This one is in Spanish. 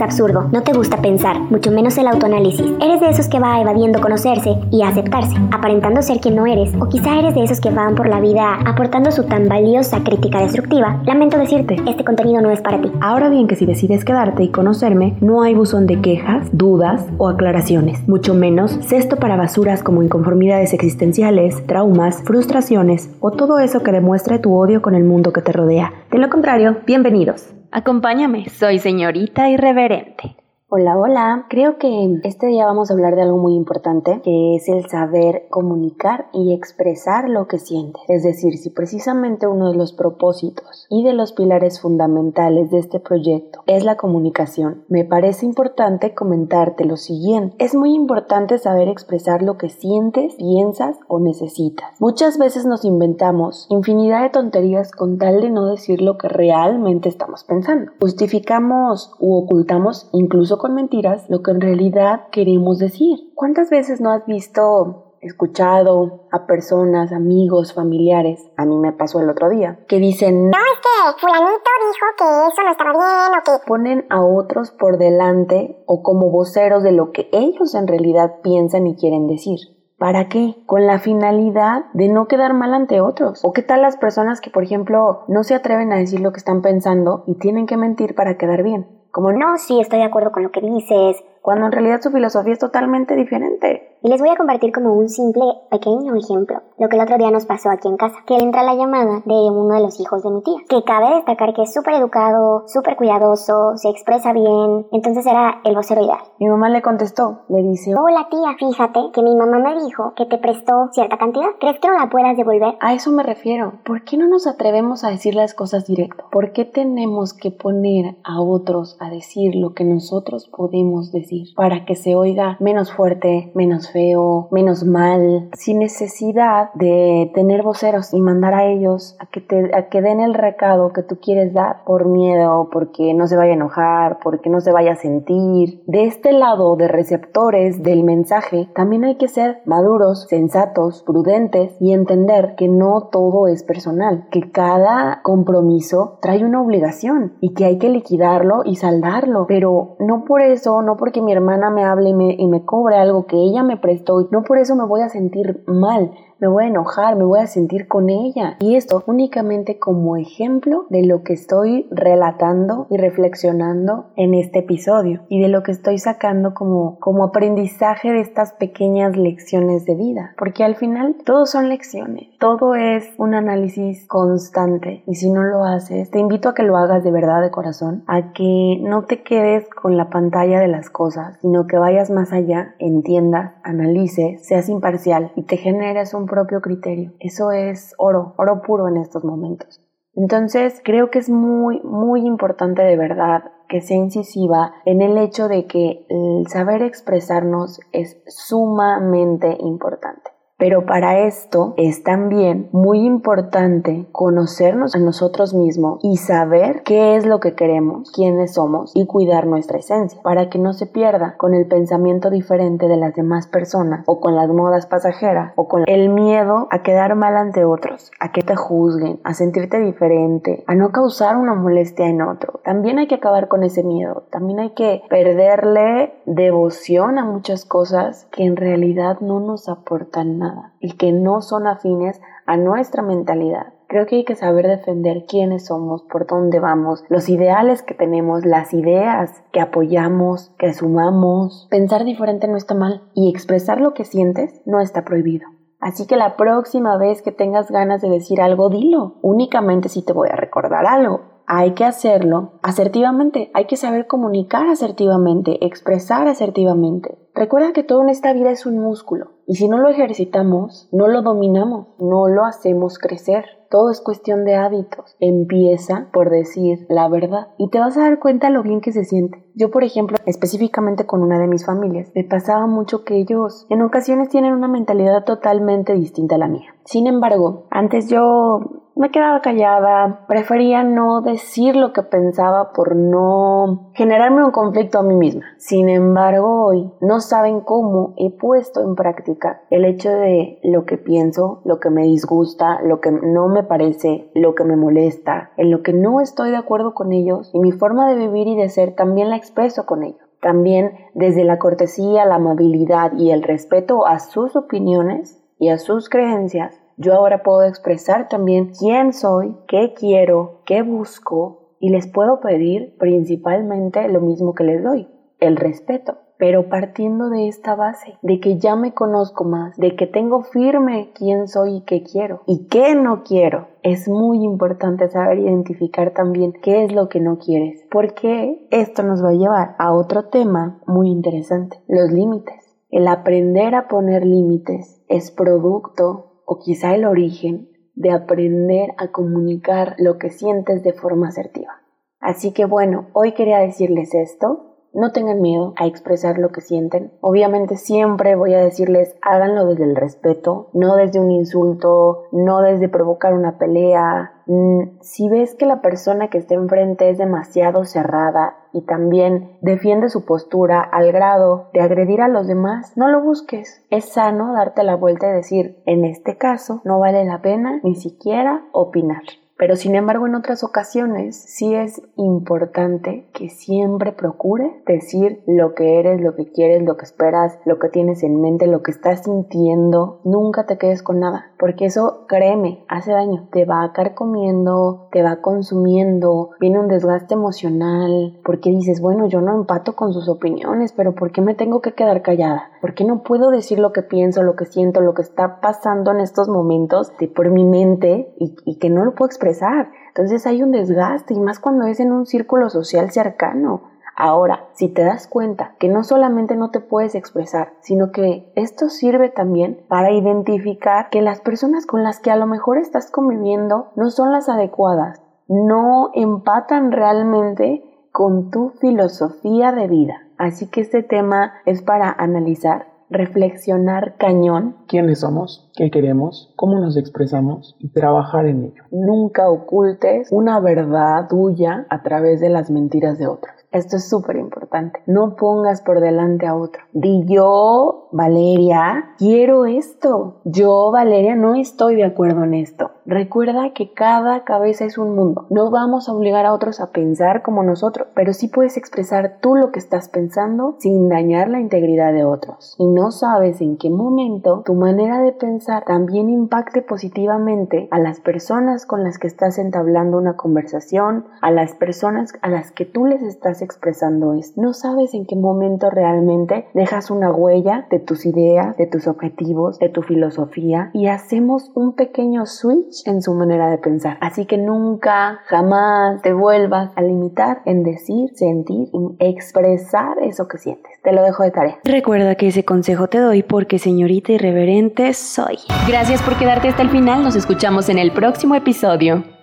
absurdo. No te gusta pensar, mucho menos el autoanálisis. Eres de esos que va evadiendo conocerse y aceptarse, aparentando ser quien no eres. O quizá eres de esos que van por la vida aportando su tan valiosa crítica destructiva. Lamento decirte, este contenido no es para ti. Ahora bien que si decides quedarte y conocerme, no hay buzón de quejas, dudas o aclaraciones. Mucho menos cesto para basuras como inconformidades existenciales, traumas, frustraciones o todo eso que demuestre tu odio con el mundo que te rodea. De lo contrario, bienvenidos. Acompáñame, soy señorita irreverente. Hola, hola. Creo que este día vamos a hablar de algo muy importante, que es el saber comunicar y expresar lo que sientes. Es decir, si precisamente uno de los propósitos y de los pilares fundamentales de este proyecto es la comunicación, me parece importante comentarte lo siguiente. Es muy importante saber expresar lo que sientes, piensas o necesitas. Muchas veces nos inventamos infinidad de tonterías con tal de no decir lo que realmente estamos pensando. Justificamos u ocultamos incluso con mentiras lo que en realidad queremos decir. ¿Cuántas veces no has visto, escuchado a personas, amigos, familiares? A mí me pasó el otro día, que dicen, no es que fulanito dijo que eso no estaba bien o que... Ponen a otros por delante o como voceros de lo que ellos en realidad piensan y quieren decir. ¿Para qué? Con la finalidad de no quedar mal ante otros. ¿O qué tal las personas que, por ejemplo, no se atreven a decir lo que están pensando y tienen que mentir para quedar bien? Como, no, sí, estoy de acuerdo con lo que dices, cuando en realidad su filosofía es totalmente diferente. Y les voy a compartir como un simple, pequeño ejemplo, lo que el otro día nos pasó aquí en casa, que entra la llamada de uno de los hijos de mi tía, que cabe destacar que es súper educado, súper cuidadoso, se expresa bien, entonces era el vocero ideal. Mi mamá le contestó, le dice, hola tía, fíjate que mi mamá me dijo que te prestó cierta cantidad, ¿crees que no la puedas devolver? A eso me refiero, ¿por qué no nos atrevemos a decir las cosas directo? ¿Por qué tenemos que poner a otros a decir lo que nosotros podemos decir para que se oiga menos fuerte, menos feo, menos mal, sin necesidad de tener voceros y mandar a ellos a que te a que den el recado que tú quieres dar por miedo, porque no se vaya a enojar, porque no se vaya a sentir. De este lado de receptores del mensaje, también hay que ser maduros, sensatos, prudentes y entender que no todo es personal, que cada compromiso trae una obligación y que hay que liquidarlo y saldarlo, pero no por eso, no porque mi hermana me hable y me, y me cobre algo que ella me prestó, y no por eso me voy a sentir mal, me voy a enojar, me voy a sentir con ella. Y esto únicamente como ejemplo de lo que estoy relatando y reflexionando en este episodio y de lo que estoy sacando como, como aprendizaje de estas pequeñas lecciones de vida. Porque al final todo son lecciones, todo es un análisis constante y si no lo haces, te invito a que lo hagas de verdad de corazón, a que no te quedes con la pantalla de las cosas, sino que vayas más allá, entiendas, analices, seas imparcial y te generes un propio criterio. Eso es oro, oro puro en estos momentos. Entonces, creo que es muy, muy importante de verdad que sea incisiva en el hecho de que el saber expresarnos es sumamente importante. Pero para esto es también muy importante conocernos a nosotros mismos y saber qué es lo que queremos, quiénes somos y cuidar nuestra esencia para que no se pierda con el pensamiento diferente de las demás personas o con las modas pasajeras o con el miedo a quedar mal ante otros, a que te juzguen, a sentirte diferente, a no causar una molestia en otro. También hay que acabar con ese miedo, también hay que perderle devoción a muchas cosas que en realidad no nos aportan nada y que no son afines a nuestra mentalidad. Creo que hay que saber defender quiénes somos, por dónde vamos, los ideales que tenemos, las ideas que apoyamos, que sumamos. Pensar diferente no está mal y expresar lo que sientes no está prohibido. Así que la próxima vez que tengas ganas de decir algo, dilo. Únicamente si te voy a recordar algo hay que hacerlo asertivamente, hay que saber comunicar asertivamente, expresar asertivamente. Recuerda que todo en esta vida es un músculo y si no lo ejercitamos, no lo dominamos, no lo hacemos crecer. Todo es cuestión de hábitos. Empieza por decir la verdad y te vas a dar cuenta lo bien que se siente. Yo, por ejemplo, específicamente con una de mis familias, me pasaba mucho que ellos en ocasiones tienen una mentalidad totalmente distinta a la mía. Sin embargo, antes yo me quedaba callada, prefería no decir lo que pensaba por no generarme un conflicto a mí misma. Sin embargo, hoy no saben cómo he puesto en práctica el hecho de lo que pienso, lo que me disgusta, lo que no me parece, lo que me molesta, en lo que no estoy de acuerdo con ellos y mi forma de vivir y de ser también la expreso con ellos. También desde la cortesía, la amabilidad y el respeto a sus opiniones y a sus creencias, yo ahora puedo expresar también quién soy, qué quiero, qué busco y les puedo pedir principalmente lo mismo que les doy, el respeto. Pero partiendo de esta base, de que ya me conozco más, de que tengo firme quién soy y qué quiero y qué no quiero, es muy importante saber identificar también qué es lo que no quieres, porque esto nos va a llevar a otro tema muy interesante, los límites. El aprender a poner límites es producto o quizá el origen de aprender a comunicar lo que sientes de forma asertiva. Así que bueno, hoy quería decirles esto, no tengan miedo a expresar lo que sienten. Obviamente siempre voy a decirles háganlo desde el respeto, no desde un insulto, no desde provocar una pelea. Mm, si ves que la persona que está enfrente es demasiado cerrada y también defiende su postura al grado de agredir a los demás, no lo busques. Es sano darte la vuelta y decir, en este caso no vale la pena ni siquiera opinar. Pero sin embargo en otras ocasiones sí es importante que siempre procure decir lo que eres, lo que quieres, lo que esperas, lo que tienes en mente, lo que estás sintiendo. Nunca te quedes con nada, porque eso, créeme, hace daño. Te va a comiendo, te va consumiendo, viene un desgaste emocional, porque dices, bueno, yo no empato con sus opiniones, pero ¿por qué me tengo que quedar callada? ¿Por qué no puedo decir lo que pienso, lo que siento, lo que está pasando en estos momentos de por mi mente y que no lo puedo expresar? Entonces hay un desgaste y más cuando es en un círculo social cercano. Ahora, si te das cuenta que no solamente no te puedes expresar, sino que esto sirve también para identificar que las personas con las que a lo mejor estás conviviendo no son las adecuadas, no empatan realmente con tu filosofía de vida. Así que este tema es para analizar reflexionar cañón. ¿Quiénes somos? ¿Qué queremos? ¿Cómo nos expresamos? Y trabajar en ello. Nunca ocultes una verdad tuya a través de las mentiras de otros. Esto es súper importante. No pongas por delante a otro. Di yo, Valeria, quiero esto. Yo, Valeria, no estoy de acuerdo en esto. Recuerda que cada cabeza es un mundo. No vamos a obligar a otros a pensar como nosotros, pero sí puedes expresar tú lo que estás pensando sin dañar la integridad de otros. Y no sabes en qué momento tu manera de pensar también impacte positivamente a las personas con las que estás entablando una conversación, a las personas a las que tú les estás expresando es. No sabes en qué momento realmente dejas una huella de tus ideas, de tus objetivos, de tu filosofía y hacemos un pequeño switch en su manera de pensar. Así que nunca, jamás te vuelvas a limitar en decir, sentir y expresar eso que sientes. Te lo dejo de tarea. Recuerda que ese consejo te doy porque señorita irreverente soy. Gracias por quedarte hasta el final. Nos escuchamos en el próximo episodio.